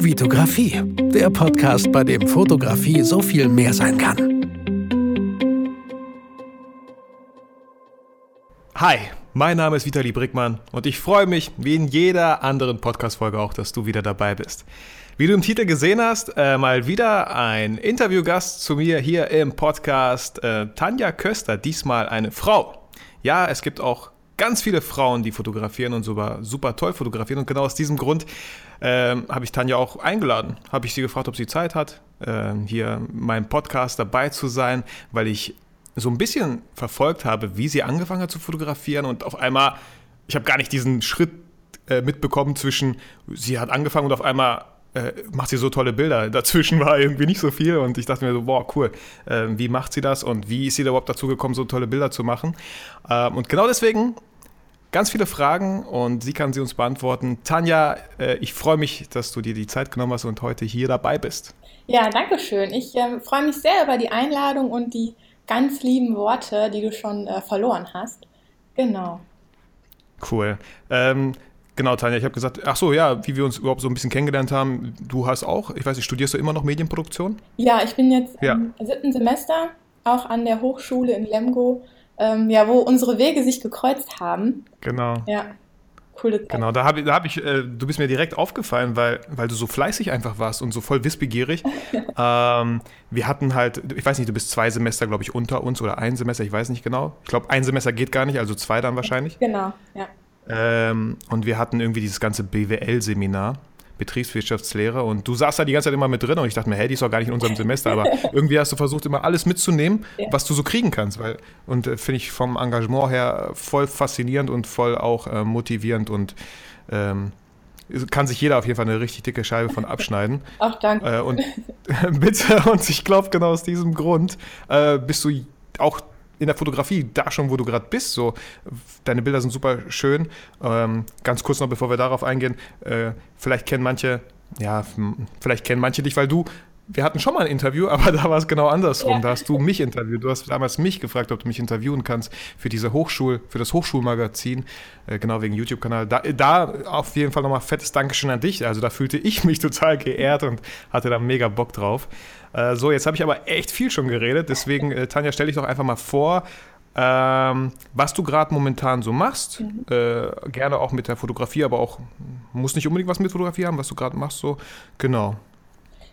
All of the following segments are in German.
Vitografie, der Podcast, bei dem Fotografie so viel mehr sein kann. Hi, mein Name ist Vitali Brickmann und ich freue mich, wie in jeder anderen Podcast-Folge auch, dass du wieder dabei bist. Wie du im Titel gesehen hast, äh, mal wieder ein Interviewgast zu mir hier im Podcast, äh, Tanja Köster, diesmal eine Frau. Ja, es gibt auch ganz viele Frauen, die fotografieren und super, super toll fotografieren. Und genau aus diesem Grund ähm, habe ich Tanja auch eingeladen. Habe ich sie gefragt, ob sie Zeit hat, äh, hier meinem Podcast dabei zu sein, weil ich so ein bisschen verfolgt habe, wie sie angefangen hat zu fotografieren und auf einmal, ich habe gar nicht diesen Schritt äh, mitbekommen zwischen, sie hat angefangen und auf einmal äh, macht sie so tolle Bilder. Dazwischen war irgendwie nicht so viel und ich dachte mir so, boah, cool, äh, wie macht sie das und wie ist sie da überhaupt dazu gekommen, so tolle Bilder zu machen? Ähm, und genau deswegen ganz viele Fragen und sie kann sie uns beantworten. Tanja, äh, ich freue mich, dass du dir die Zeit genommen hast und heute hier dabei bist. Ja, danke schön. Ich äh, freue mich sehr über die Einladung und die ganz lieben Worte, die du schon äh, verloren hast. Genau. Cool. Ähm, genau, Tanja, ich habe gesagt, ach so, ja, wie wir uns überhaupt so ein bisschen kennengelernt haben, du hast auch, ich weiß nicht, studierst du immer noch Medienproduktion? Ja, ich bin jetzt ja. im siebten Semester, auch an der Hochschule in Lemgo ähm, ja, wo unsere Wege sich gekreuzt haben. Genau. Ja. Coole Zeit. Genau, da habe da hab ich, äh, du bist mir direkt aufgefallen, weil, weil du so fleißig einfach warst und so voll wissbegierig. ähm, wir hatten halt, ich weiß nicht, du bist zwei Semester, glaube ich, unter uns oder ein Semester, ich weiß nicht genau. Ich glaube, ein Semester geht gar nicht, also zwei dann wahrscheinlich. Genau, ja. Ähm, und wir hatten irgendwie dieses ganze BWL-Seminar. Betriebswirtschaftslehre und du saßt da die ganze Zeit immer mit drin und ich dachte mir, hey, die ist doch gar nicht in unserem Semester, aber irgendwie hast du versucht, immer alles mitzunehmen, ja. was du so kriegen kannst, weil und äh, finde ich vom Engagement her voll faszinierend und voll auch äh, motivierend und ähm, kann sich jeder auf jeden Fall eine richtig dicke Scheibe von abschneiden. Ach, danke. Äh, und bitte, und ich glaube, genau aus diesem Grund äh, bist du auch in der Fotografie, da schon, wo du gerade bist, so, deine Bilder sind super schön. Ähm, ganz kurz noch, bevor wir darauf eingehen, äh, vielleicht kennen manche, ja, vielleicht kennen manche dich, weil du wir hatten schon mal ein Interview, aber da war es genau andersrum. Ja. Da hast du mich interviewt. Du hast damals mich gefragt, ob du mich interviewen kannst für diese Hochschul, für das Hochschulmagazin, äh, genau wegen YouTube-Kanal. Da, da auf jeden Fall nochmal fettes Dankeschön an dich. Also da fühlte ich mich total geehrt und hatte da mega Bock drauf. Äh, so, jetzt habe ich aber echt viel schon geredet. Deswegen, äh, Tanja, stell dich doch einfach mal vor, ähm, was du gerade momentan so machst. Mhm. Gerne auch mit der Fotografie, aber auch muss nicht unbedingt was mit Fotografie haben, was du gerade machst. So, genau.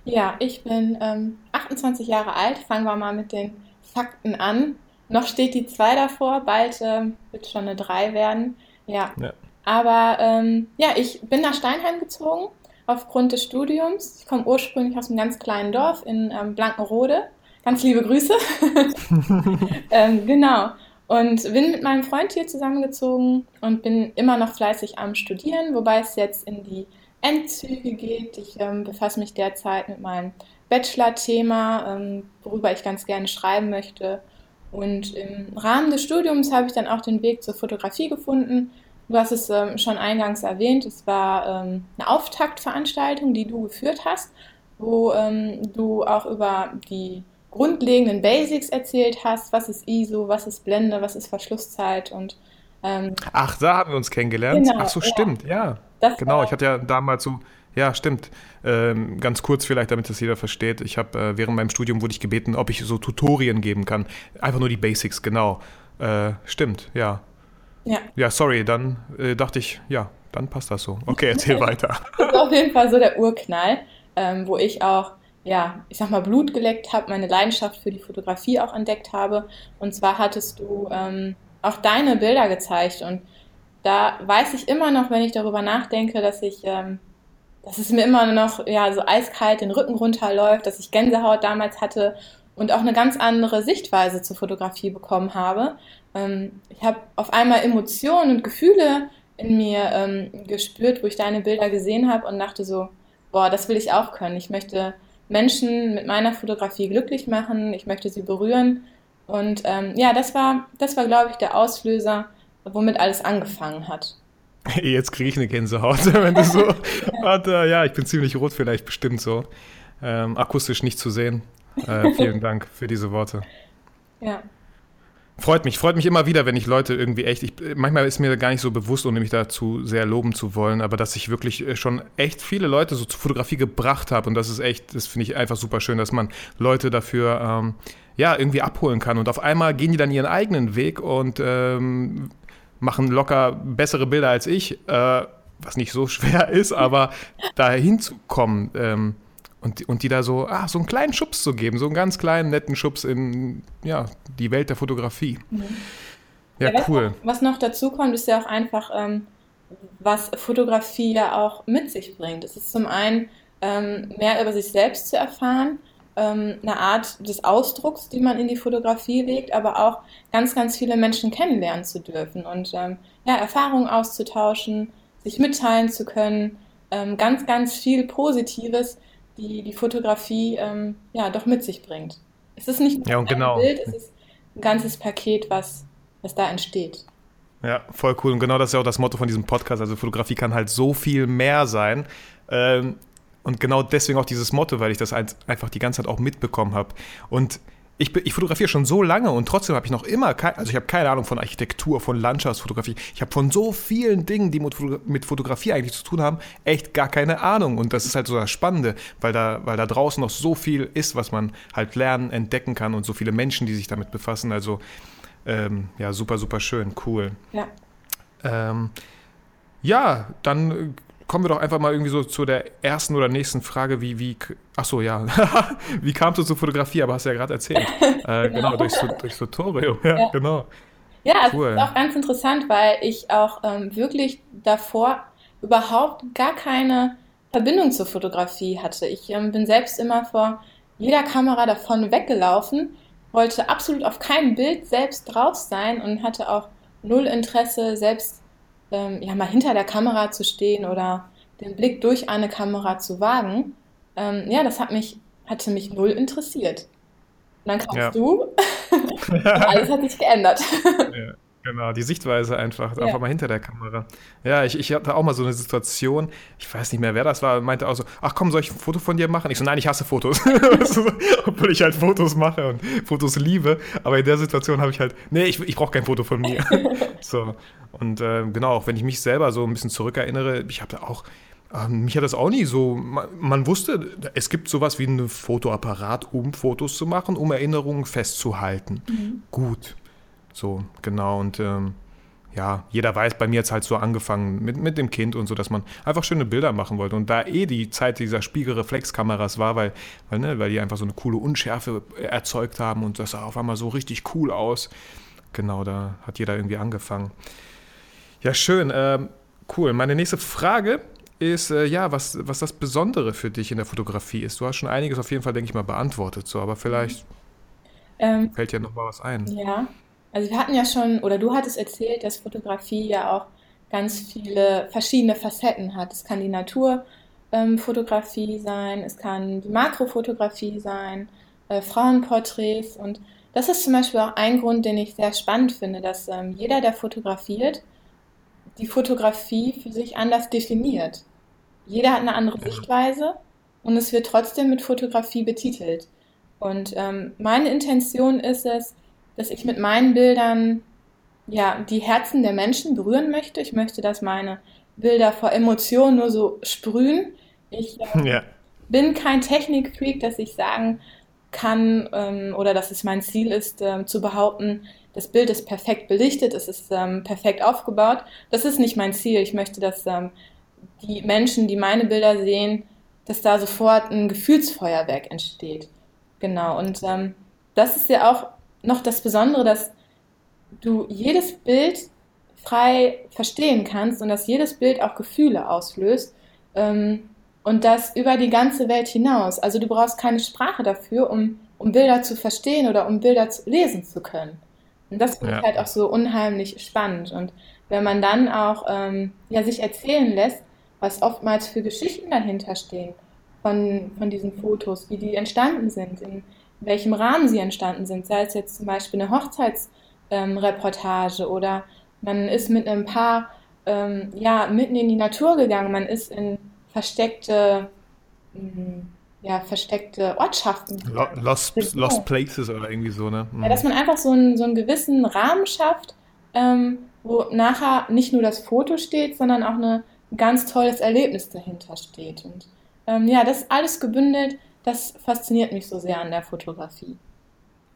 Ja, ich bin ähm, 28 Jahre alt. Fangen wir mal mit den Fakten an. Noch steht die 2 davor, bald ähm, wird schon eine 3 werden. Ja. ja. Aber ähm, ja, ich bin nach Steinheim gezogen aufgrund des Studiums. Ich komme ursprünglich aus einem ganz kleinen Dorf in ähm, Blankenrode. Ganz liebe Grüße. ähm, genau. Und bin mit meinem Freund hier zusammengezogen und bin immer noch fleißig am Studieren, wobei es jetzt in die Endzüge geht. Ich ähm, befasse mich derzeit mit meinem Bachelor-Thema, ähm, worüber ich ganz gerne schreiben möchte. Und im Rahmen des Studiums habe ich dann auch den Weg zur Fotografie gefunden. Du hast es ähm, schon eingangs erwähnt, es war ähm, eine Auftaktveranstaltung, die du geführt hast, wo ähm, du auch über die grundlegenden Basics erzählt hast. Was ist ISO, was ist Blende, was ist Verschlusszeit und ähm, Ach, da haben wir uns kennengelernt. Genau, Ach so, stimmt, ja. Ja. genau, ich hatte ja damals so, ja, stimmt. Ähm, ganz kurz vielleicht, damit das jeder versteht. Ich habe äh, während meinem Studium wurde ich gebeten, ob ich so Tutorien geben kann. Einfach nur die Basics, genau. Äh, stimmt, ja. Ja. Ja, sorry, dann äh, dachte ich, ja, dann passt das so. Okay, erzähl weiter. Das ist auf jeden Fall so der Urknall, ähm, wo ich auch, ja, ich sag mal, Blut geleckt habe, meine Leidenschaft für die Fotografie auch entdeckt habe. Und zwar hattest du ähm, auch deine Bilder gezeigt. Und da weiß ich immer noch, wenn ich darüber nachdenke, dass ich, ähm, dass es mir immer noch ja, so eiskalt den Rücken runterläuft, dass ich Gänsehaut damals hatte und auch eine ganz andere Sichtweise zur Fotografie bekommen habe. Ähm, ich habe auf einmal Emotionen und Gefühle in mir ähm, gespürt, wo ich deine Bilder gesehen habe und dachte so, boah, das will ich auch können. Ich möchte Menschen mit meiner Fotografie glücklich machen, ich möchte sie berühren und ähm, ja, das war, das war, glaube ich, der Auslöser, womit alles angefangen hat. Jetzt kriege ich eine Gänsehaut, wenn du so. Warte, ja, ich bin ziemlich rot, vielleicht bestimmt so. Ähm, akustisch nicht zu sehen. Äh, vielen Dank für diese Worte. Ja. Freut mich, freut mich immer wieder, wenn ich Leute irgendwie echt, ich, manchmal ist mir gar nicht so bewusst, ohne mich dazu sehr loben zu wollen, aber dass ich wirklich äh, schon echt viele Leute so zur Fotografie gebracht habe und das ist echt, das finde ich einfach super schön, dass man Leute dafür ähm, ja irgendwie abholen kann und auf einmal gehen die dann ihren eigenen Weg und ähm, machen locker bessere Bilder als ich, äh, was nicht so schwer ist, aber da hinzukommen, ähm, und, und die da so, ah, so einen kleinen Schubs zu geben, so einen ganz kleinen, netten Schubs in ja, die Welt der Fotografie. Mhm. Ja, ja, cool. Was noch, was noch dazu kommt, ist ja auch einfach, ähm, was Fotografie ja auch mit sich bringt. Es ist zum einen ähm, mehr über sich selbst zu erfahren, ähm, eine Art des Ausdrucks, die man in die Fotografie legt, aber auch ganz, ganz viele Menschen kennenlernen zu dürfen und ähm, ja, Erfahrungen auszutauschen, sich mitteilen zu können, ähm, ganz, ganz viel Positives, die die Fotografie ähm, ja doch mit sich bringt. Es ist nicht nur ja, ein genau. Bild, es ist ein ganzes Paket, was, was da entsteht. Ja, voll cool. Und genau das ist ja auch das Motto von diesem Podcast. Also Fotografie kann halt so viel mehr sein. Ähm, und genau deswegen auch dieses Motto, weil ich das einfach die ganze Zeit auch mitbekommen habe. Und ich, ich, fotografiere schon so lange und trotzdem habe ich noch immer, kein, also ich habe keine Ahnung von Architektur, von Landschaftsfotografie. Ich habe von so vielen Dingen, die mit Fotografie eigentlich zu tun haben, echt gar keine Ahnung. Und das ist halt so das Spannende, weil da, weil da draußen noch so viel ist, was man halt lernen, entdecken kann und so viele Menschen, die sich damit befassen. Also ähm, ja, super, super schön, cool. Ja. Ähm, ja, dann kommen wir doch einfach mal irgendwie so zu der ersten oder nächsten Frage, wie, wie, ach so, ja, wie kamst du zur Fotografie, aber hast du ja gerade erzählt. Äh, genau. genau, durch, durch Tutorium, ja, ja, genau. Ja, cool. es ist auch ganz interessant, weil ich auch ähm, wirklich davor überhaupt gar keine Verbindung zur Fotografie hatte. Ich ähm, bin selbst immer vor jeder Kamera davon weggelaufen, wollte absolut auf kein Bild selbst drauf sein und hatte auch null Interesse, selbst ähm, ja, mal hinter der Kamera zu stehen oder den Blick durch eine Kamera zu wagen, ähm, ja, das hat mich, hatte mich null interessiert. Und dann kamst ja. du und alles hat sich geändert. Ja. Genau, die Sichtweise einfach, ja. einfach mal hinter der Kamera. Ja, ich, ich hatte auch mal so eine Situation, ich weiß nicht mehr, wer das war, meinte auch so, ach komm, soll ich ein Foto von dir machen? Ich so, nein, ich hasse Fotos. Obwohl ich halt Fotos mache und Fotos liebe, aber in der Situation habe ich halt, nee, ich, ich brauche kein Foto von mir. so, und äh, genau, auch wenn ich mich selber so ein bisschen zurückerinnere, ich habe auch, äh, mich hat das auch nie so, man, man, wusste, es gibt sowas wie ein Fotoapparat, um Fotos zu machen, um Erinnerungen festzuhalten. Mhm. Gut so, genau. Und ähm, ja, jeder weiß, bei mir hat es halt so angefangen mit, mit dem Kind und so, dass man einfach schöne Bilder machen wollte. Und da eh die Zeit dieser Spiegelreflexkameras war, weil, weil, ne, weil die einfach so eine coole Unschärfe erzeugt haben und das sah auf einmal so richtig cool aus. Genau, da hat jeder irgendwie angefangen. Ja, schön. Ähm, cool. Meine nächste Frage ist, äh, ja, was, was das Besondere für dich in der Fotografie ist. Du hast schon einiges auf jeden Fall, denke ich mal, beantwortet, so, aber vielleicht ähm, fällt ja noch mal was ein. Ja, also wir hatten ja schon, oder du hattest erzählt, dass Fotografie ja auch ganz viele verschiedene Facetten hat. Es kann die Naturfotografie ähm, sein, es kann die Makrofotografie sein, äh, Frauenporträts und das ist zum Beispiel auch ein Grund, den ich sehr spannend finde, dass ähm, jeder, der fotografiert, die Fotografie für sich anders definiert. Jeder hat eine andere Sichtweise und es wird trotzdem mit Fotografie betitelt. Und ähm, meine Intention ist es, dass ich mit meinen Bildern ja die Herzen der Menschen berühren möchte. Ich möchte, dass meine Bilder vor Emotionen nur so sprühen. Ich äh, ja. bin kein Technikfreak, dass ich sagen kann ähm, oder dass es mein Ziel ist, ähm, zu behaupten, das Bild ist perfekt belichtet, es ist ähm, perfekt aufgebaut. Das ist nicht mein Ziel. Ich möchte, dass ähm, die Menschen, die meine Bilder sehen, dass da sofort ein Gefühlsfeuerwerk entsteht. Genau. Und ähm, das ist ja auch noch das Besondere, dass du jedes Bild frei verstehen kannst und dass jedes Bild auch Gefühle auslöst ähm, und das über die ganze Welt hinaus. Also du brauchst keine Sprache dafür, um, um Bilder zu verstehen oder um Bilder zu, lesen zu können. Und das finde ja. ich halt auch so unheimlich spannend. Und wenn man dann auch ähm, ja, sich erzählen lässt, was oftmals für Geschichten dahinter stehen von, von diesen Fotos, wie die entstanden sind, in welchem Rahmen sie entstanden sind. Sei es jetzt zum Beispiel eine Hochzeitsreportage ähm, oder man ist mit einem Paar ähm, ja, mitten in die Natur gegangen, man ist in versteckte, mh, mm, ja, versteckte Ortschaften. Lost, Lost Places oder irgendwie so, ne? Mhm. Ja, dass man einfach so einen, so einen gewissen Rahmen schafft, ähm, wo nachher nicht nur das Foto steht, sondern auch eine, ein ganz tolles Erlebnis dahinter steht. Und ähm, ja, das alles gebündelt, das fasziniert mich so sehr an der Fotografie.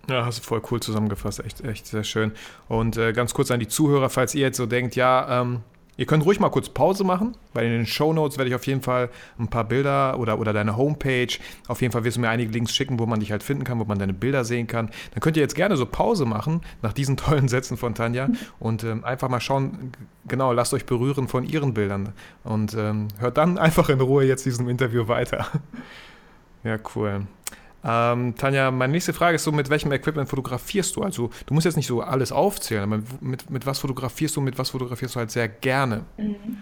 Ja, hast du voll cool zusammengefasst, echt, echt sehr schön. Und äh, ganz kurz an die Zuhörer, falls ihr jetzt so denkt, ja, ähm, Ihr könnt ruhig mal kurz Pause machen, weil in den Show Notes werde ich auf jeden Fall ein paar Bilder oder, oder deine Homepage, auf jeden Fall wirst du mir einige Links schicken, wo man dich halt finden kann, wo man deine Bilder sehen kann. Dann könnt ihr jetzt gerne so Pause machen nach diesen tollen Sätzen von Tanja und ähm, einfach mal schauen, genau, lasst euch berühren von ihren Bildern und ähm, hört dann einfach in Ruhe jetzt diesem Interview weiter. Ja, cool. Ähm, Tanja, meine nächste Frage ist so, mit welchem Equipment fotografierst du? Also du musst jetzt nicht so alles aufzählen, aber mit, mit was fotografierst du, mit was fotografierst du halt sehr gerne? Mhm.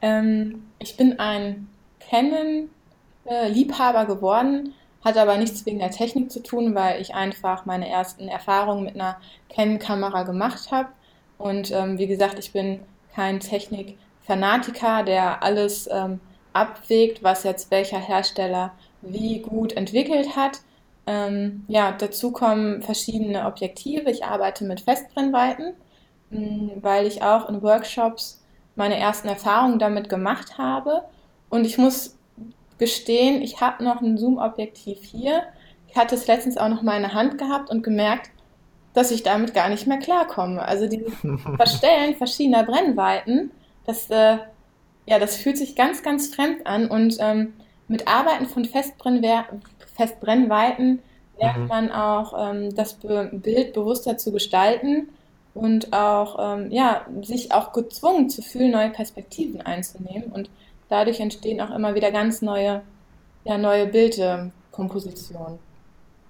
Ähm, ich bin ein Canon-Liebhaber geworden, hat aber nichts wegen der Technik zu tun, weil ich einfach meine ersten Erfahrungen mit einer Canon-Kamera gemacht habe. Und ähm, wie gesagt, ich bin kein Technik-Fanatiker, der alles ähm, abwägt, was jetzt welcher Hersteller wie gut entwickelt hat. Ähm, ja, dazu kommen verschiedene Objektive. Ich arbeite mit Festbrennweiten, mm, weil ich auch in Workshops meine ersten Erfahrungen damit gemacht habe. Und ich muss gestehen, ich habe noch ein Zoom-Objektiv hier. Ich hatte es letztens auch noch mal in der Hand gehabt und gemerkt, dass ich damit gar nicht mehr klarkomme. Also dieses Verstellen verschiedener Brennweiten, das, äh, ja, das fühlt sich ganz, ganz fremd an und ähm, mit Arbeiten von Festbrennweiten lernt mhm. man auch ähm, das Be Bild bewusster zu gestalten und auch ähm, ja, sich auch gezwungen zu fühlen, neue Perspektiven einzunehmen. Und dadurch entstehen auch immer wieder ganz neue, ja, neue Bildkompositionen.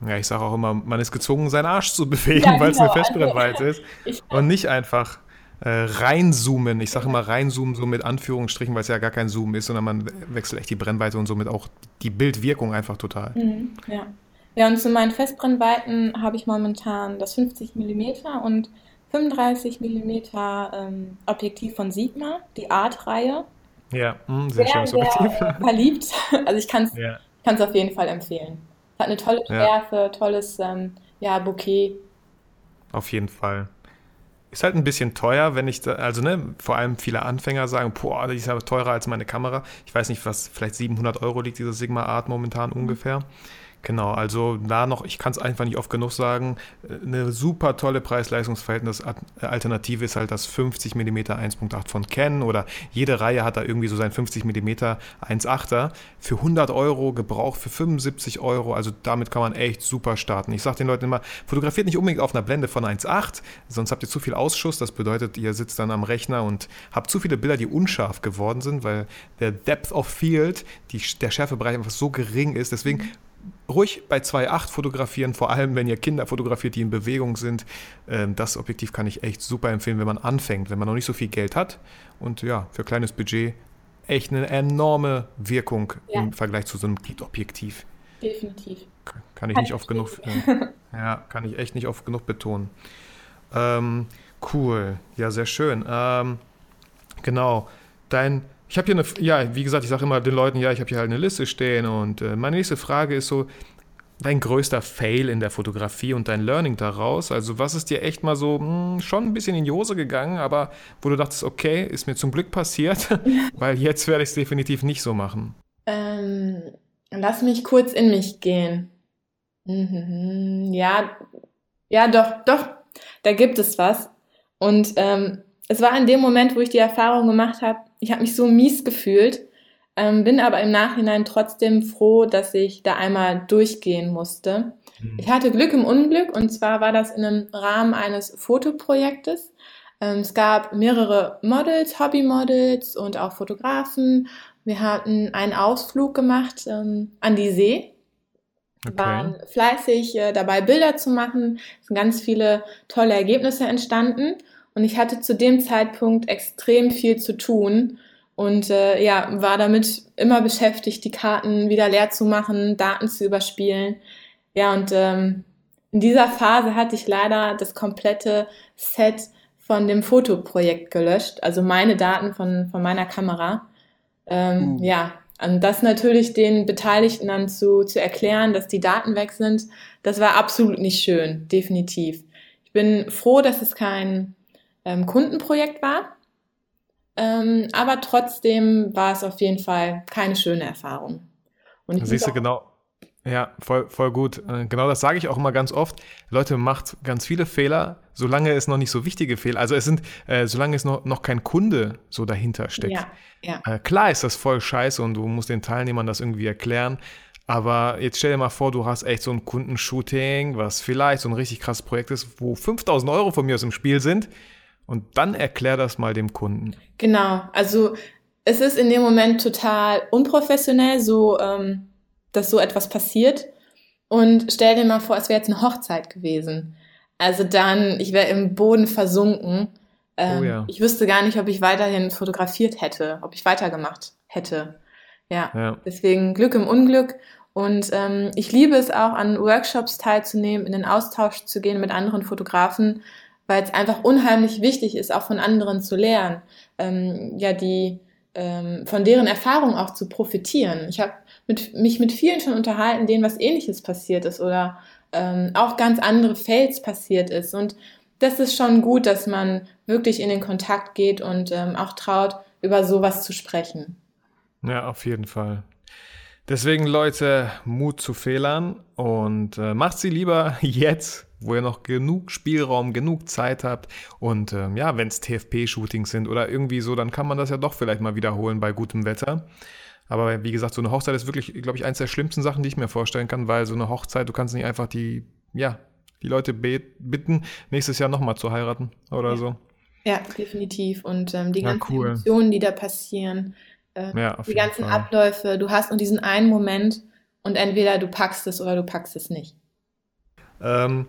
Ja, ich sage auch immer, man ist gezwungen, seinen Arsch zu bewegen, ja, weil es eine genau. Festbrennweite ist. und nicht einfach äh, reinzoomen. Ich sage immer reinzoomen, so mit Anführungsstrichen, weil es ja gar kein Zoom ist, sondern man wechselt echt die Brennweite und somit auch die Bildwirkung einfach total. Mhm, ja. ja, und zu meinen Festbrennweiten habe ich momentan das 50 mm und 35 mm ähm, Objektiv von Sigma, die Art-Reihe. Ja, mh, sehr, sehr schönes Objektiv. Sehr verliebt. Also ich kann es ja. auf jeden Fall empfehlen. Hat eine tolle Schärfe, ja. tolles ähm, ja, Bouquet. Auf jeden Fall. Ist halt ein bisschen teuer, wenn ich da, also ne, vor allem viele Anfänger sagen, boah, die ist aber teurer als meine Kamera. Ich weiß nicht, was, vielleicht 700 Euro liegt diese Sigma Art momentan ungefähr. Genau, also da noch, ich kann es einfach nicht oft genug sagen, eine super tolle Preis-Leistungs-Verhältnis-Alternative ist halt das 50 mm 1.8 von Canon oder jede Reihe hat da irgendwie so sein 50 mm 1.8er für 100 Euro, Gebrauch für 75 Euro, also damit kann man echt super starten. Ich sage den Leuten immer, fotografiert nicht unbedingt auf einer Blende von 1.8, sonst habt ihr zu viel Ausschuss, das bedeutet, ihr sitzt dann am Rechner und habt zu viele Bilder, die unscharf geworden sind, weil der Depth of Field, die, der Schärfebereich einfach so gering ist, deswegen ruhig bei 2.8 fotografieren, vor allem wenn ihr Kinder fotografiert, die in Bewegung sind. Ähm, das Objektiv kann ich echt super empfehlen, wenn man anfängt, wenn man noch nicht so viel Geld hat und ja, für kleines Budget echt eine enorme Wirkung ja. im Vergleich zu so einem Kit-Objektiv. Definitiv. Kann ich nicht oft genug, ja, kann ich echt nicht oft genug betonen. Ähm, cool, ja, sehr schön. Ähm, genau, dein ich habe hier eine, ja, wie gesagt, ich sage immer den Leuten, ja, ich habe hier halt eine Liste stehen und äh, meine nächste Frage ist so, dein größter Fail in der Fotografie und dein Learning daraus? Also was ist dir echt mal so mh, hm, schon ein bisschen in die Hose gegangen, aber wo du dachtest, okay, ist mir zum Glück passiert, weil jetzt werde ich es definitiv nicht so machen. Ähm, lass mich kurz in mich gehen. Mhm, ja, ja, doch, doch, da gibt es was. Und ähm, es war in dem Moment, wo ich die Erfahrung gemacht habe, ich habe mich so mies gefühlt, ähm, bin aber im Nachhinein trotzdem froh, dass ich da einmal durchgehen musste. Mhm. Ich hatte Glück im Unglück und zwar war das in einem Rahmen eines Fotoprojektes. Ähm, es gab mehrere Models, Hobbymodels und auch Fotografen. Wir hatten einen Ausflug gemacht ähm, an die See. Okay. waren fleißig äh, dabei, Bilder zu machen. Es sind ganz viele tolle Ergebnisse entstanden. Und ich hatte zu dem Zeitpunkt extrem viel zu tun und äh, ja, war damit immer beschäftigt, die Karten wieder leer zu machen, Daten zu überspielen. Ja, und ähm, in dieser Phase hatte ich leider das komplette Set von dem Fotoprojekt gelöscht, also meine Daten von, von meiner Kamera. Ähm, mhm. Ja, Und das natürlich den Beteiligten dann zu, zu erklären, dass die Daten weg sind, das war absolut nicht schön, definitiv. Ich bin froh, dass es kein ähm, Kundenprojekt war, ähm, aber trotzdem war es auf jeden Fall keine schöne Erfahrung. Und Siehst du genau, ja, voll, voll gut. Äh, genau das sage ich auch immer ganz oft. Leute, macht ganz viele Fehler, solange es noch nicht so wichtige Fehler, also es sind, äh, solange es noch, noch kein Kunde so dahinter steckt. Ja, ja. Äh, klar ist das voll scheiße und du musst den Teilnehmern das irgendwie erklären. Aber jetzt stell dir mal vor, du hast echt so ein Kundenshooting, was vielleicht so ein richtig krasses Projekt ist, wo 5000 Euro von mir aus im Spiel sind. Und dann erklär das mal dem Kunden. Genau, also es ist in dem Moment total unprofessionell, so ähm, dass so etwas passiert. Und stell dir mal vor, es wäre jetzt eine Hochzeit gewesen. Also dann, ich wäre im Boden versunken. Ähm, oh ja. Ich wüsste gar nicht, ob ich weiterhin fotografiert hätte, ob ich weitergemacht hätte. Ja, ja. deswegen Glück im Unglück. Und ähm, ich liebe es auch, an Workshops teilzunehmen, in den Austausch zu gehen mit anderen Fotografen, weil es einfach unheimlich wichtig ist, auch von anderen zu lernen. Ähm, ja, die ähm, von deren Erfahrung auch zu profitieren. Ich habe mit, mich mit vielen schon unterhalten, denen was ähnliches passiert ist oder ähm, auch ganz andere Fails passiert ist. Und das ist schon gut, dass man wirklich in den Kontakt geht und ähm, auch traut, über sowas zu sprechen. Ja, auf jeden Fall. Deswegen, Leute, Mut zu Fehlern und äh, macht sie lieber jetzt, wo ihr noch genug Spielraum, genug Zeit habt. Und ähm, ja, wenn es TFP-Shootings sind oder irgendwie so, dann kann man das ja doch vielleicht mal wiederholen bei gutem Wetter. Aber wie gesagt, so eine Hochzeit ist wirklich, glaube ich, eines der schlimmsten Sachen, die ich mir vorstellen kann, weil so eine Hochzeit, du kannst nicht einfach die, ja, die Leute bitten, nächstes Jahr nochmal zu heiraten oder ja. so. Ja, definitiv. Und ähm, die ganzen cool. Emotionen, die da passieren, äh, ja, die ganzen Fall. Abläufe, du hast nur diesen einen Moment und entweder du packst es oder du packst es nicht. Ähm,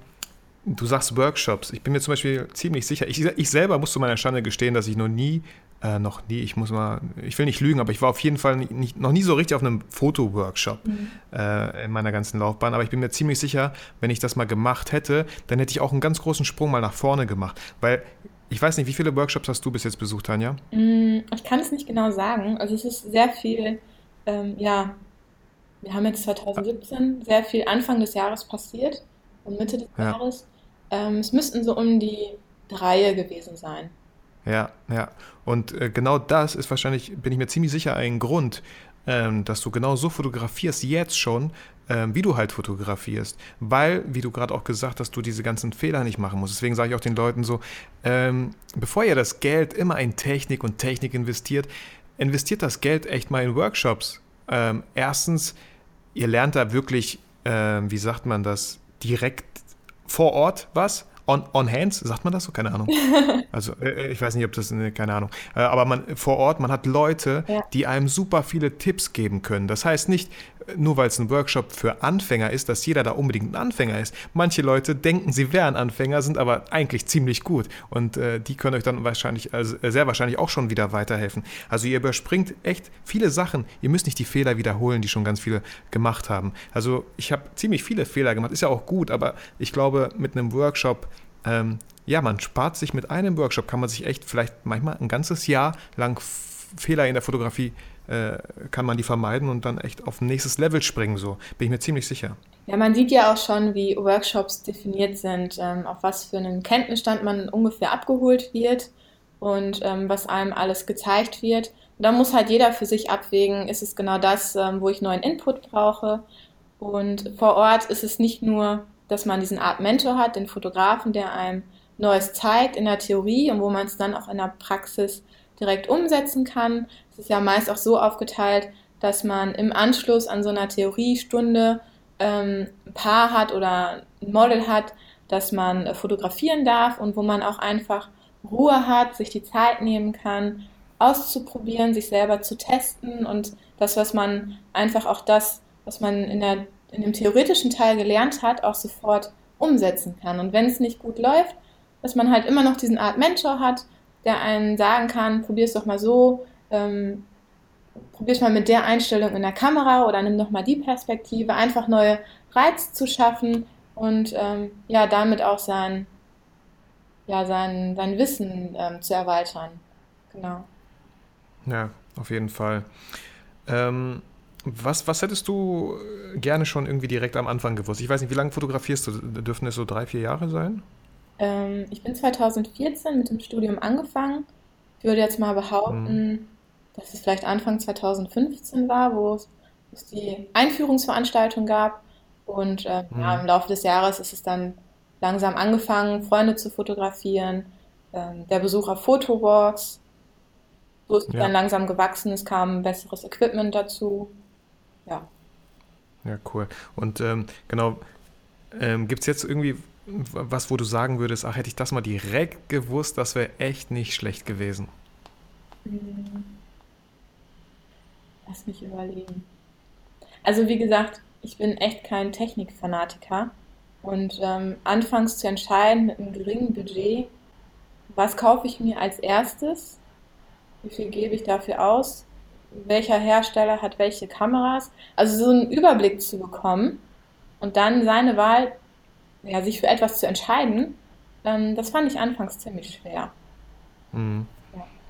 du sagst Workshops. Ich bin mir zum Beispiel ziemlich sicher, ich, ich selber muss zu meiner Schande gestehen, dass ich noch nie äh, noch nie, ich muss mal, ich will nicht lügen, aber ich war auf jeden Fall nicht, noch nie so richtig auf einem Fotoworkshop mhm. äh, in meiner ganzen Laufbahn. Aber ich bin mir ziemlich sicher, wenn ich das mal gemacht hätte, dann hätte ich auch einen ganz großen Sprung mal nach vorne gemacht. Weil ich weiß nicht, wie viele Workshops hast du bis jetzt besucht, Tanja? Mm, ich kann es nicht genau sagen. Also es ist sehr viel, ähm, ja, wir haben jetzt 2017 sehr viel Anfang des Jahres passiert und Mitte des ja. Jahres. Ähm, es müssten so um die drei gewesen sein. Ja, ja. Und äh, genau das ist wahrscheinlich, bin ich mir ziemlich sicher, ein Grund, ähm, dass du genau so fotografierst jetzt schon, ähm, wie du halt fotografierst. Weil, wie du gerade auch gesagt hast, du diese ganzen Fehler nicht machen musst. Deswegen sage ich auch den Leuten so, ähm, bevor ihr das Geld immer in Technik und Technik investiert, investiert das Geld echt mal in Workshops. Ähm, erstens, ihr lernt da wirklich, ähm, wie sagt man das, direkt vor Ort was on, on hands, sagt man das so? Keine Ahnung. Also äh, ich weiß nicht, ob das, ne, keine Ahnung. Äh, aber man vor Ort, man hat Leute, ja. die einem super viele Tipps geben können. Das heißt nicht, nur weil es ein Workshop für Anfänger ist, dass jeder da unbedingt ein Anfänger ist. Manche Leute denken, sie wären Anfänger, sind aber eigentlich ziemlich gut. Und äh, die können euch dann wahrscheinlich, also sehr wahrscheinlich auch schon wieder weiterhelfen. Also ihr überspringt echt viele Sachen. Ihr müsst nicht die Fehler wiederholen, die schon ganz viele gemacht haben. Also ich habe ziemlich viele Fehler gemacht. Ist ja auch gut, aber ich glaube, mit einem Workshop ähm, ja, man spart sich mit einem Workshop, kann man sich echt vielleicht manchmal ein ganzes Jahr lang Fehler in der Fotografie äh, kann man die vermeiden und dann echt auf ein nächstes Level springen, so bin ich mir ziemlich sicher. Ja, man sieht ja auch schon, wie Workshops definiert sind, ähm, auf was für einen Kenntnisstand man ungefähr abgeholt wird und ähm, was einem alles gezeigt wird. Da muss halt jeder für sich abwägen, ist es genau das, ähm, wo ich neuen Input brauche. Und vor Ort ist es nicht nur dass man diesen Art Mentor hat, den Fotografen, der einem Neues zeigt in der Theorie und wo man es dann auch in der Praxis direkt umsetzen kann. Es ist ja meist auch so aufgeteilt, dass man im Anschluss an so einer Theoriestunde ähm, ein Paar hat oder ein Model hat, das man äh, fotografieren darf und wo man auch einfach Ruhe hat, sich die Zeit nehmen kann, auszuprobieren, sich selber zu testen und das, was man einfach auch das, was man in der in dem theoretischen Teil gelernt hat, auch sofort umsetzen kann. Und wenn es nicht gut läuft, dass man halt immer noch diesen Art Mentor hat, der einen sagen kann, probier es doch mal so, ähm, probier es mal mit der Einstellung in der Kamera oder nimm doch mal die Perspektive, einfach neue Reize zu schaffen und ähm, ja, damit auch sein, ja, sein, sein Wissen ähm, zu erweitern. Genau. Ja, auf jeden Fall. Ähm, was, was hättest du gerne schon irgendwie direkt am Anfang gewusst? Ich weiß nicht, wie lange fotografierst du? Dürften es so drei, vier Jahre sein? Ähm, ich bin 2014 mit dem Studium angefangen. Ich würde jetzt mal behaupten, hm. dass es vielleicht Anfang 2015 war, wo es, es die Einführungsveranstaltung gab. Und äh, hm. ja, im Laufe des Jahres ist es dann langsam angefangen, Freunde zu fotografieren, ähm, der Besuch auf Fotowalks. So ist es ja. dann langsam gewachsen, es kam besseres Equipment dazu. Ja. Ja, cool. Und ähm, genau, ähm, gibt es jetzt irgendwie was, wo du sagen würdest, ach, hätte ich das mal direkt gewusst, das wäre echt nicht schlecht gewesen? Hm. Lass mich überlegen. Also wie gesagt, ich bin echt kein Technikfanatiker. Und ähm, anfangs zu entscheiden mit einem geringen Budget, was kaufe ich mir als erstes, wie viel gebe ich dafür aus, welcher Hersteller hat welche Kameras, also so einen Überblick zu bekommen und dann seine Wahl, ja, sich für etwas zu entscheiden, ähm, das fand ich anfangs ziemlich schwer. Mhm.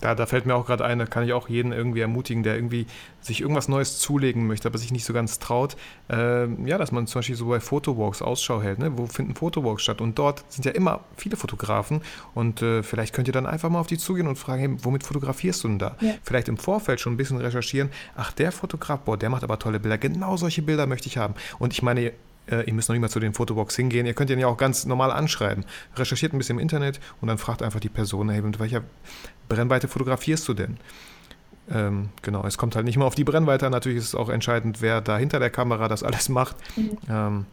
Da, da fällt mir auch gerade ein, da kann ich auch jeden irgendwie ermutigen, der irgendwie sich irgendwas Neues zulegen möchte, aber sich nicht so ganz traut. Äh, ja, dass man zum Beispiel so bei Fotowalks Ausschau hält. Ne? Wo finden Fotowalks statt? Und dort sind ja immer viele Fotografen und äh, vielleicht könnt ihr dann einfach mal auf die zugehen und fragen, hey, womit fotografierst du denn da? Ja. Vielleicht im Vorfeld schon ein bisschen recherchieren. Ach, der Fotograf, boah, der macht aber tolle Bilder. Genau solche Bilder möchte ich haben. Und ich meine, äh, ihr müsst noch nicht mal zu den Fotobox hingehen. Ihr könnt ihn ja auch ganz normal anschreiben. Recherchiert ein bisschen im Internet und dann fragt einfach die Person, hey, mit welcher Brennweite fotografierst du denn? Ähm, genau, es kommt halt nicht mal auf die Brennweite an. Natürlich ist es auch entscheidend, wer da hinter der Kamera das alles macht. Mhm. Ähm,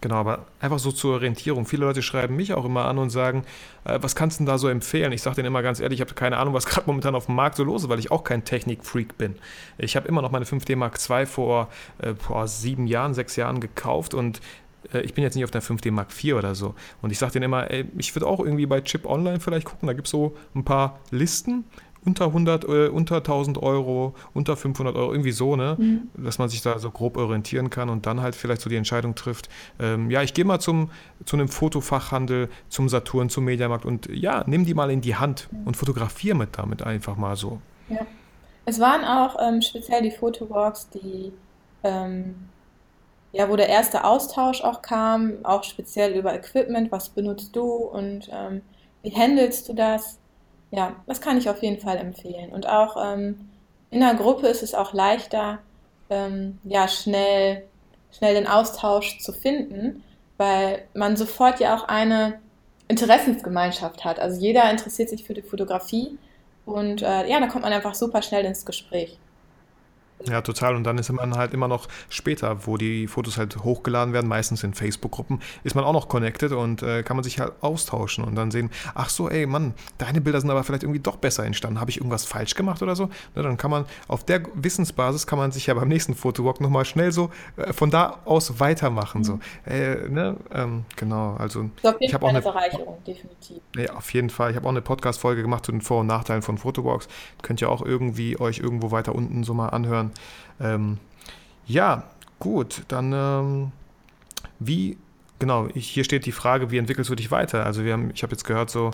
Genau, aber einfach so zur Orientierung. Viele Leute schreiben mich auch immer an und sagen, äh, was kannst du denn da so empfehlen? Ich sage denen immer ganz ehrlich, ich habe keine Ahnung, was gerade momentan auf dem Markt so los ist, weil ich auch kein Technik-Freak bin. Ich habe immer noch meine 5D Mark II vor, äh, vor sieben Jahren, sechs Jahren gekauft und äh, ich bin jetzt nicht auf der 5D Mark IV oder so. Und ich sage denen immer, ey, ich würde auch irgendwie bei Chip Online vielleicht gucken, da gibt es so ein paar Listen unter 100, äh, unter 1000 Euro, unter 500 Euro, irgendwie so, ne? Mhm. Dass man sich da so grob orientieren kann und dann halt vielleicht so die Entscheidung trifft, ähm, ja, ich gehe mal zum, zu einem Fotofachhandel, zum Saturn, zum Mediamarkt und ja, nimm die mal in die Hand und fotografiere mit damit einfach mal so. Ja. Es waren auch ähm, speziell die Fotowalks, die ähm, ja, wo der erste Austausch auch kam, auch speziell über Equipment, was benutzt du und ähm, wie handelst du das? Ja, das kann ich auf jeden Fall empfehlen. Und auch ähm, in der Gruppe ist es auch leichter, ähm, ja, schnell, schnell den Austausch zu finden, weil man sofort ja auch eine Interessensgemeinschaft hat. Also jeder interessiert sich für die Fotografie und äh, ja, da kommt man einfach super schnell ins Gespräch. Ja, total. Und dann ist man halt immer noch später, wo die Fotos halt hochgeladen werden, meistens in Facebook-Gruppen, ist man auch noch connected und äh, kann man sich halt austauschen und dann sehen, ach so, ey, Mann, deine Bilder sind aber vielleicht irgendwie doch besser entstanden. Habe ich irgendwas falsch gemacht oder so? Na, dann kann man auf der Wissensbasis kann man sich ja beim nächsten Fotowalk nochmal schnell so äh, von da aus weitermachen. Mhm. So. Äh, ne? ähm, genau, also ich habe auch eine Bereicherung, definitiv. Ja, auf jeden Fall. Ich habe auch eine Podcast-Folge gemacht zu den Vor- und Nachteilen von Fotowalks. Könnt ihr auch irgendwie euch irgendwo weiter unten so mal anhören. Ähm, ja, gut, dann ähm, wie genau, ich, hier steht die Frage, wie entwickelst du dich weiter? Also wir haben, ich habe jetzt gehört, so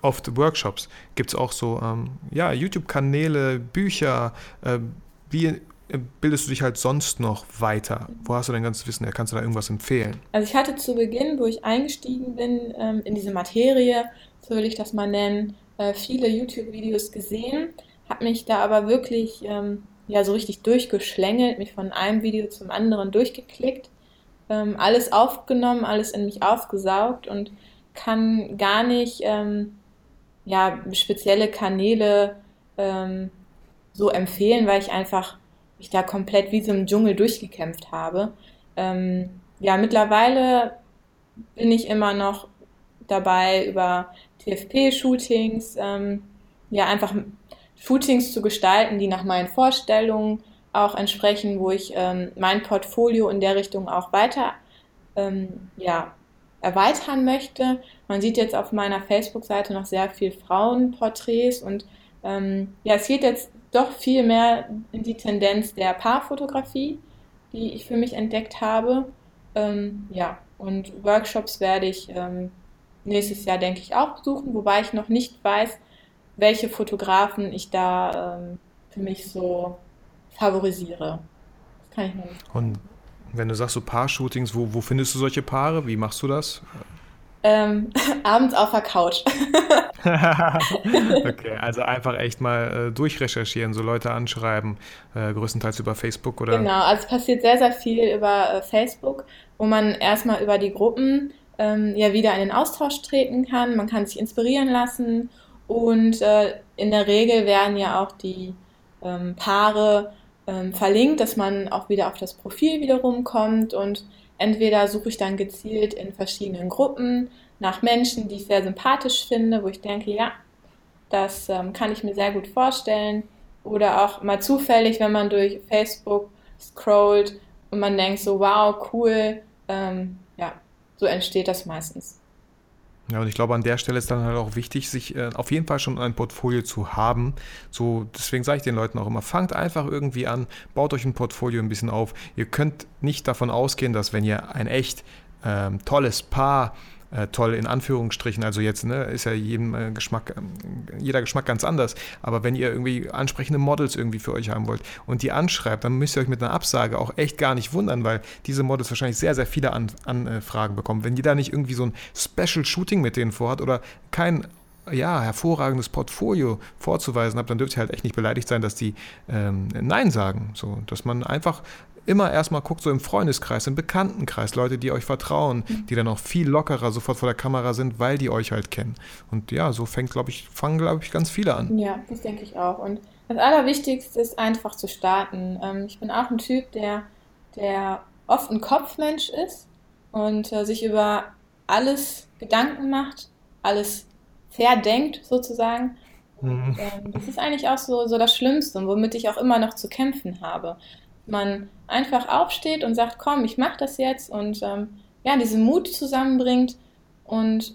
oft Workshops. Gibt es auch so, ähm, ja, YouTube-Kanäle, Bücher, äh, wie bildest du dich halt sonst noch weiter? Wo hast du dein ganzes Wissen her? Kannst du da irgendwas empfehlen? Also ich hatte zu Beginn, wo ich eingestiegen bin ähm, in diese Materie, so will ich das mal nennen, äh, viele YouTube-Videos gesehen, habe mich da aber wirklich ähm, ja so richtig durchgeschlängelt, mich von einem Video zum anderen durchgeklickt, ähm, alles aufgenommen, alles in mich aufgesaugt und kann gar nicht ähm, ja, spezielle Kanäle ähm, so empfehlen, weil ich einfach mich da komplett wie so im Dschungel durchgekämpft habe. Ähm, ja, mittlerweile bin ich immer noch dabei über TFP-Shootings, ähm, ja, einfach Shootings zu gestalten, die nach meinen Vorstellungen auch entsprechen, wo ich ähm, mein Portfolio in der Richtung auch weiter ähm, ja, erweitern möchte. Man sieht jetzt auf meiner Facebook-Seite noch sehr viel Frauenporträts und ähm, ja, es geht jetzt doch viel mehr in die Tendenz der Paarfotografie, die ich für mich entdeckt habe. Ähm, ja, und Workshops werde ich ähm, nächstes Jahr, denke ich, auch besuchen, wobei ich noch nicht weiß, welche Fotografen ich da ähm, für mich so favorisiere. Das kann ich nur nicht. Und wenn du sagst so Paar-Shootings, wo, wo findest du solche Paare? Wie machst du das? Ähm, abends auf der Couch. okay, also einfach echt mal äh, durchrecherchieren, so Leute anschreiben, äh, größtenteils über Facebook oder? Genau, also es passiert sehr, sehr viel über äh, Facebook, wo man erstmal über die Gruppen ähm, ja wieder in den Austausch treten kann. Man kann sich inspirieren lassen und äh, in der Regel werden ja auch die ähm, Paare ähm, verlinkt, dass man auch wieder auf das Profil wiederum kommt und entweder suche ich dann gezielt in verschiedenen Gruppen nach Menschen, die ich sehr sympathisch finde, wo ich denke, ja, das ähm, kann ich mir sehr gut vorstellen. Oder auch mal zufällig, wenn man durch Facebook scrollt und man denkt so, wow, cool, ähm, ja, so entsteht das meistens. Ja, und ich glaube, an der Stelle ist dann halt auch wichtig, sich äh, auf jeden Fall schon ein Portfolio zu haben. So, deswegen sage ich den Leuten auch immer, fangt einfach irgendwie an, baut euch ein Portfolio ein bisschen auf. Ihr könnt nicht davon ausgehen, dass wenn ihr ein echt ähm, tolles Paar äh, toll in Anführungsstrichen. Also jetzt ne, ist ja jedem äh, Geschmack, äh, jeder Geschmack ganz anders. Aber wenn ihr irgendwie ansprechende Models irgendwie für euch haben wollt und die anschreibt, dann müsst ihr euch mit einer Absage auch echt gar nicht wundern, weil diese Models wahrscheinlich sehr, sehr viele An Anfragen bekommen. Wenn ihr da nicht irgendwie so ein Special Shooting mit denen vorhat oder kein ja, hervorragendes Portfolio vorzuweisen habt, dann dürft ihr halt echt nicht beleidigt sein, dass die ähm, Nein sagen. So, dass man einfach immer erstmal guckt, so im Freundeskreis, im Bekanntenkreis, Leute, die euch vertrauen, mhm. die dann auch viel lockerer sofort vor der Kamera sind, weil die euch halt kennen. Und ja, so fängt, glaube ich, fangen, glaube ich, ganz viele an. Ja, das denke ich auch. Und das Allerwichtigste ist einfach zu starten. Ähm, ich bin auch ein Typ, der, der oft ein Kopfmensch ist und äh, sich über alles Gedanken macht, alles verdenkt sozusagen. Mhm. Ähm, das ist eigentlich auch so, so das Schlimmste und womit ich auch immer noch zu kämpfen habe man einfach aufsteht und sagt, komm, ich mache das jetzt und ähm, ja, diesen Mut zusammenbringt. Und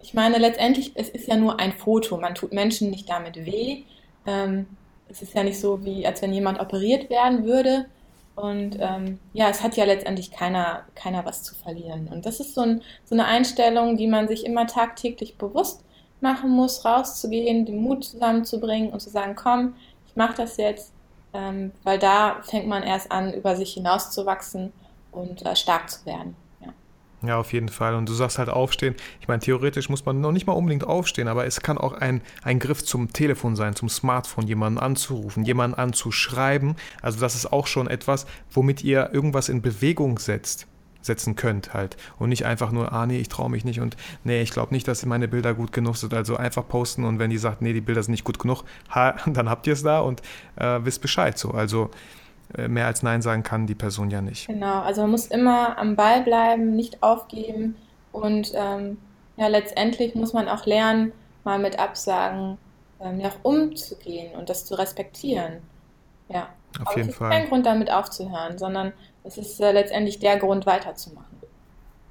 ich meine, letztendlich, es ist ja nur ein Foto. Man tut Menschen nicht damit weh. Ähm, es ist ja nicht so, wie als wenn jemand operiert werden würde. Und ähm, ja, es hat ja letztendlich keiner, keiner was zu verlieren. Und das ist so, ein, so eine Einstellung, die man sich immer tagtäglich bewusst machen muss, rauszugehen, den Mut zusammenzubringen und zu sagen, komm, ich mache das jetzt ähm, weil da fängt man erst an, über sich hinauszuwachsen und äh, stark zu werden. Ja. auf jeden Fall. Und du sagst halt aufstehen. Ich meine, theoretisch muss man noch nicht mal unbedingt aufstehen, aber es kann auch ein, ein Griff zum Telefon sein, zum Smartphone, jemanden anzurufen, jemanden anzuschreiben. Also das ist auch schon etwas, womit ihr irgendwas in Bewegung setzt setzen könnt halt. Und nicht einfach nur, ah nee, ich traue mich nicht und nee, ich glaube nicht, dass meine Bilder gut genug sind. Also einfach posten und wenn die sagt, nee, die Bilder sind nicht gut genug, ha, dann habt ihr es da und äh, wisst Bescheid so. Also äh, mehr als Nein sagen kann die Person ja nicht. Genau, also man muss immer am Ball bleiben, nicht aufgeben und ähm, ja, letztendlich muss man auch lernen, mal mit Absagen ähm, ja auch umzugehen und das zu respektieren. Ja. Auf Aber jeden es ist Fall. kein Grund, damit aufzuhören, sondern es ist äh, letztendlich der Grund, weiterzumachen.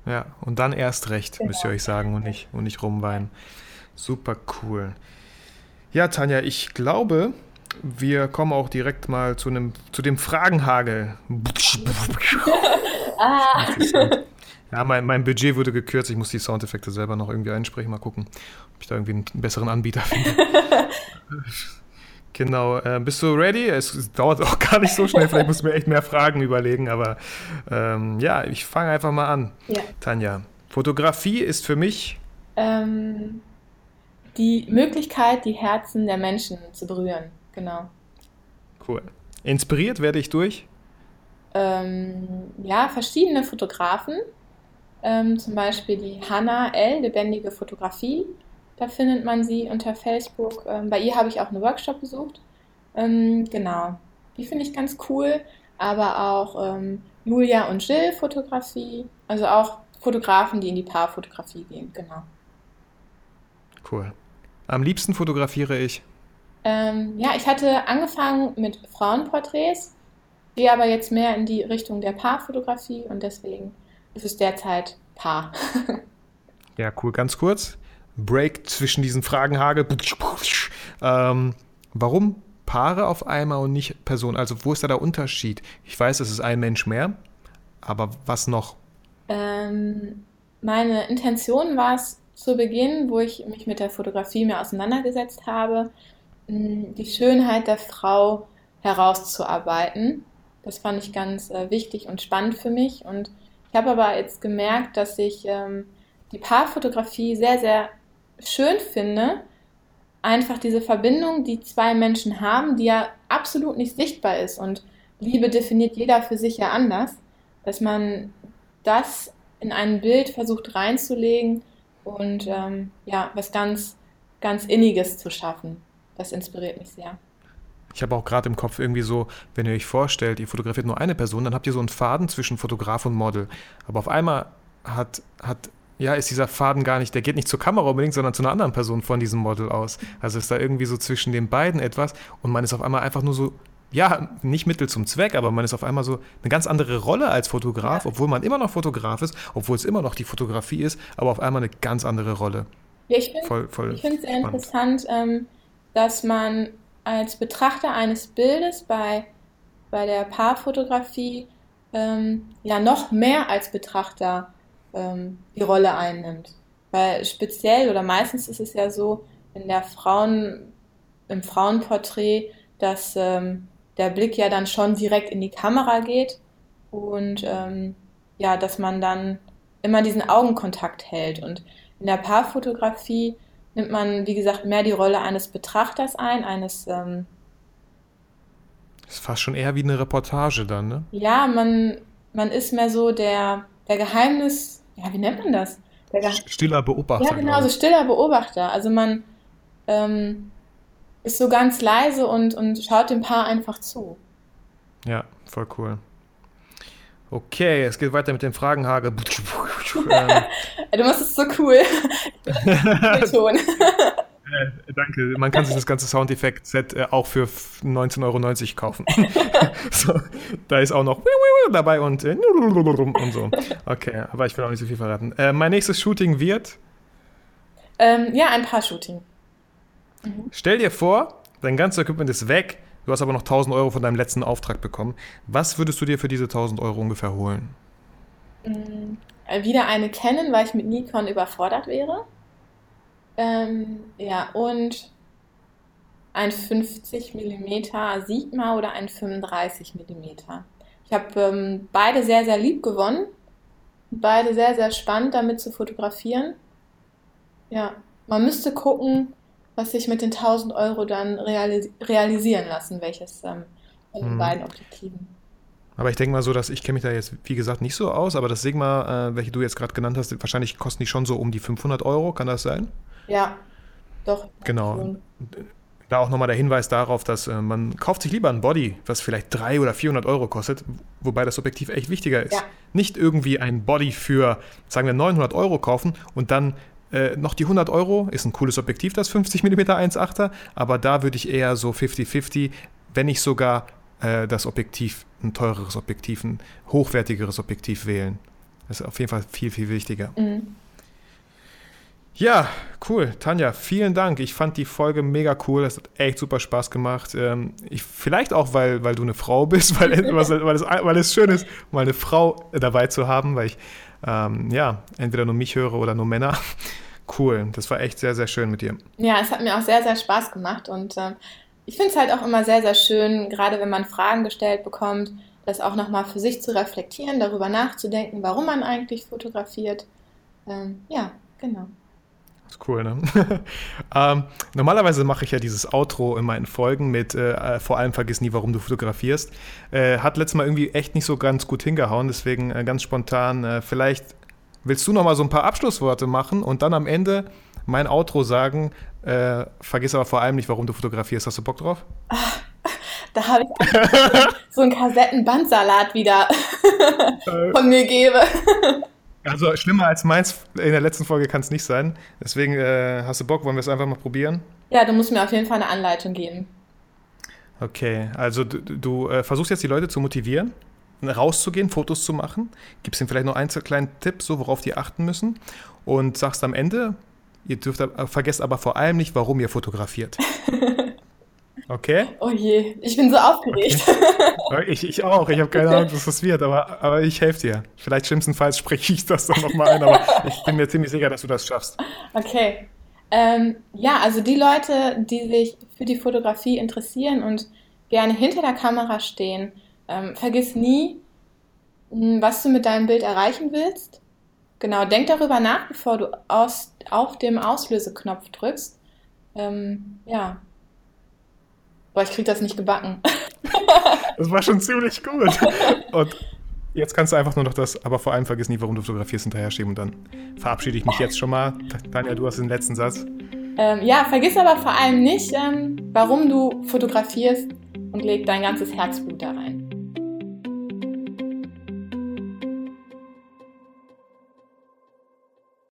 Ja, und dann erst recht, genau. müsst ihr euch sagen und nicht, und nicht rumweinen. Super cool. Ja, Tanja, ich glaube, wir kommen auch direkt mal zu, einem, zu dem Fragenhagel. ah. Ja, mein, mein Budget wurde gekürzt. Ich muss die Soundeffekte selber noch irgendwie einsprechen. Mal gucken, ob ich da irgendwie einen besseren Anbieter finde. Genau. Äh, bist du ready? Es, dauert auch gar nicht so schnell. Vielleicht musst du mir echt mehr Fragen überlegen. Aber ähm, ja, ich fange einfach mal an. Ja. Tanja, Fotografie ist für mich ähm, die Möglichkeit, die Herzen der Menschen zu berühren. Genau. Cool. Inspiriert werde ich durch? Ähm, ja, verschiedene Fotografen. Ähm, zum Beispiel die Hannah L., lebendige Fotografie. Da findet man sie unter Facebook. Ähm, bei ihr habe ich auch einen Workshop besucht. Ähm, genau. Die finde ich ganz cool. Aber auch ähm, Julia und Jill Fotografie. Also auch Fotografen, die in die Paarfotografie gehen. Genau. Cool. Am liebsten fotografiere ich. Ähm, ja, ich hatte angefangen mit Frauenporträts, gehe aber jetzt mehr in die Richtung der Paarfotografie und deswegen ist es derzeit Paar. ja, cool. Ganz kurz. Break zwischen diesen Fragenhagel. Ähm, warum Paare auf einmal und nicht Personen? Also wo ist da der Unterschied? Ich weiß, es ist ein Mensch mehr, aber was noch? Ähm, meine Intention war es zu Beginn, wo ich mich mit der Fotografie mehr auseinandergesetzt habe, die Schönheit der Frau herauszuarbeiten. Das fand ich ganz äh, wichtig und spannend für mich. Und ich habe aber jetzt gemerkt, dass ich ähm, die Paarfotografie sehr, sehr schön finde. Einfach diese Verbindung, die zwei Menschen haben, die ja absolut nicht sichtbar ist. Und Liebe definiert jeder für sich ja anders. Dass man das in ein Bild versucht reinzulegen und ähm, ja, was ganz, ganz Inniges zu schaffen. Das inspiriert mich sehr. Ich habe auch gerade im Kopf irgendwie so, wenn ihr euch vorstellt, ihr fotografiert nur eine Person, dann habt ihr so einen Faden zwischen Fotograf und Model. Aber auf einmal hat, hat ja, ist dieser Faden gar nicht, der geht nicht zur Kamera unbedingt, sondern zu einer anderen Person von diesem Model aus. Also ist da irgendwie so zwischen den beiden etwas und man ist auf einmal einfach nur so, ja, nicht Mittel zum Zweck, aber man ist auf einmal so eine ganz andere Rolle als Fotograf, ja. obwohl man immer noch Fotograf ist, obwohl es immer noch die Fotografie ist, aber auf einmal eine ganz andere Rolle. Ja, ich finde es sehr interessant, ähm, dass man als Betrachter eines Bildes bei, bei der Paarfotografie ähm, ja noch mehr als Betrachter ähm, die Rolle einnimmt. Weil speziell oder meistens ist es ja so in der Frauen, im Frauenporträt, dass ähm, der Blick ja dann schon direkt in die Kamera geht und ähm, ja, dass man dann immer diesen Augenkontakt hält. Und in der Paarfotografie nimmt man, wie gesagt, mehr die Rolle eines Betrachters ein, eines. Ähm, das ist fast schon eher wie eine Reportage dann, ne? Ja, man, man ist mehr so der, der Geheimnis. Ja, wie nennt man das? stiller Beobachter. Ja, genau, so stiller Beobachter. Also man ähm, ist so ganz leise und, und schaut dem Paar einfach zu. Ja, voll cool. Okay, es geht weiter mit dem Fragenhagel. du machst es so cool. Ton. Äh, danke. Man kann sich das ganze Soundeffekt-Set äh, auch für 19,90 Euro kaufen. so, da ist auch noch dabei und, äh, und so. Okay, aber ich will auch nicht so viel verraten. Äh, mein nächstes Shooting wird? Ähm, ja, ein Paar-Shooting. Mhm. Stell dir vor, dein ganzes Equipment ist weg, du hast aber noch 1000 Euro von deinem letzten Auftrag bekommen. Was würdest du dir für diese 1000 Euro ungefähr holen? Mhm. Wieder eine Canon, weil ich mit Nikon überfordert wäre. Ähm, ja, und ein 50 mm Sigma oder ein 35 mm. Ich habe ähm, beide sehr, sehr lieb gewonnen. Beide sehr, sehr spannend damit zu fotografieren. Ja, man müsste gucken, was sich mit den 1000 Euro dann realis realisieren lassen, welches ähm, von den hm. beiden Objektiven. Aber ich denke mal so, dass ich kenne mich da jetzt, wie gesagt, nicht so aus, aber das Sigma, äh, welche du jetzt gerade genannt hast, wahrscheinlich kosten die schon so um die 500 Euro, kann das sein? Ja, doch. Genau. Schon. Da auch nochmal der Hinweis darauf, dass äh, man kauft sich lieber ein Body, was vielleicht 300 oder 400 Euro kostet, wobei das Objektiv echt wichtiger ist. Ja. Nicht irgendwie ein Body für, sagen wir, 900 Euro kaufen und dann äh, noch die 100 Euro, ist ein cooles Objektiv, das 50 mm 1.8er, aber da würde ich eher so 50-50, wenn nicht sogar äh, das Objektiv, ein teureres Objektiv, ein hochwertigeres Objektiv wählen. Das ist auf jeden Fall viel, viel wichtiger. Mhm. Ja, cool. Tanja, vielen Dank. Ich fand die Folge mega cool. Es hat echt super Spaß gemacht. Ähm, ich, vielleicht auch, weil, weil du eine Frau bist, weil, weil, es, weil es schön ist, mal eine Frau dabei zu haben, weil ich ähm, ja entweder nur mich höre oder nur Männer. Cool. Das war echt sehr, sehr schön mit dir. Ja, es hat mir auch sehr, sehr Spaß gemacht und äh, ich finde es halt auch immer sehr, sehr schön, gerade wenn man Fragen gestellt bekommt, das auch nochmal für sich zu reflektieren, darüber nachzudenken, warum man eigentlich fotografiert. Ähm, ja, genau. Ist cool, ne? ähm, normalerweise mache ich ja dieses Outro in meinen Folgen mit äh, vor allem vergiss nie, warum du fotografierst. Äh, hat letztes Mal irgendwie echt nicht so ganz gut hingehauen, deswegen äh, ganz spontan. Äh, vielleicht willst du noch mal so ein paar Abschlussworte machen und dann am Ende mein Outro sagen. Äh, vergiss aber vor allem nicht, warum du fotografierst. Hast du Bock drauf? Ach, da habe ich so einen Kassettenbandsalat wieder von mir gebe. Also schlimmer als meins in der letzten Folge kann es nicht sein. Deswegen äh, hast du Bock, wollen wir es einfach mal probieren? Ja, du musst mir auf jeden Fall eine Anleitung geben. Okay, also du, du äh, versuchst jetzt die Leute zu motivieren, rauszugehen, Fotos zu machen. Gibst ihnen vielleicht noch einen kleinen Tipp, so worauf die achten müssen. Und sagst am Ende, ihr dürft äh, vergesst aber vor allem nicht, warum ihr fotografiert. Okay? Oh je, ich bin so aufgeregt. Okay. Ich, ich auch, ich habe keine Ahnung, was das wird, aber, aber ich helfe dir. Vielleicht schlimmstenfalls spreche ich das dann nochmal ein, aber ich bin mir ziemlich sicher, dass du das schaffst. Okay. Ähm, ja, also die Leute, die sich für die Fotografie interessieren und gerne hinter der Kamera stehen. Ähm, vergiss nie, hm, was du mit deinem Bild erreichen willst. Genau, denk darüber nach, bevor du aus, auf dem Auslöseknopf drückst. Ähm, ja. Boah, ich krieg das nicht gebacken. das war schon ziemlich gut. Und jetzt kannst du einfach nur noch das, aber vor allem vergiss nie, warum du fotografierst, hinterher schieben und dann verabschiede ich mich jetzt schon mal. Tanja, du hast den letzten Satz. Ähm, ja, vergiss aber vor allem nicht, ähm, warum du fotografierst und leg dein ganzes Herzblut da rein.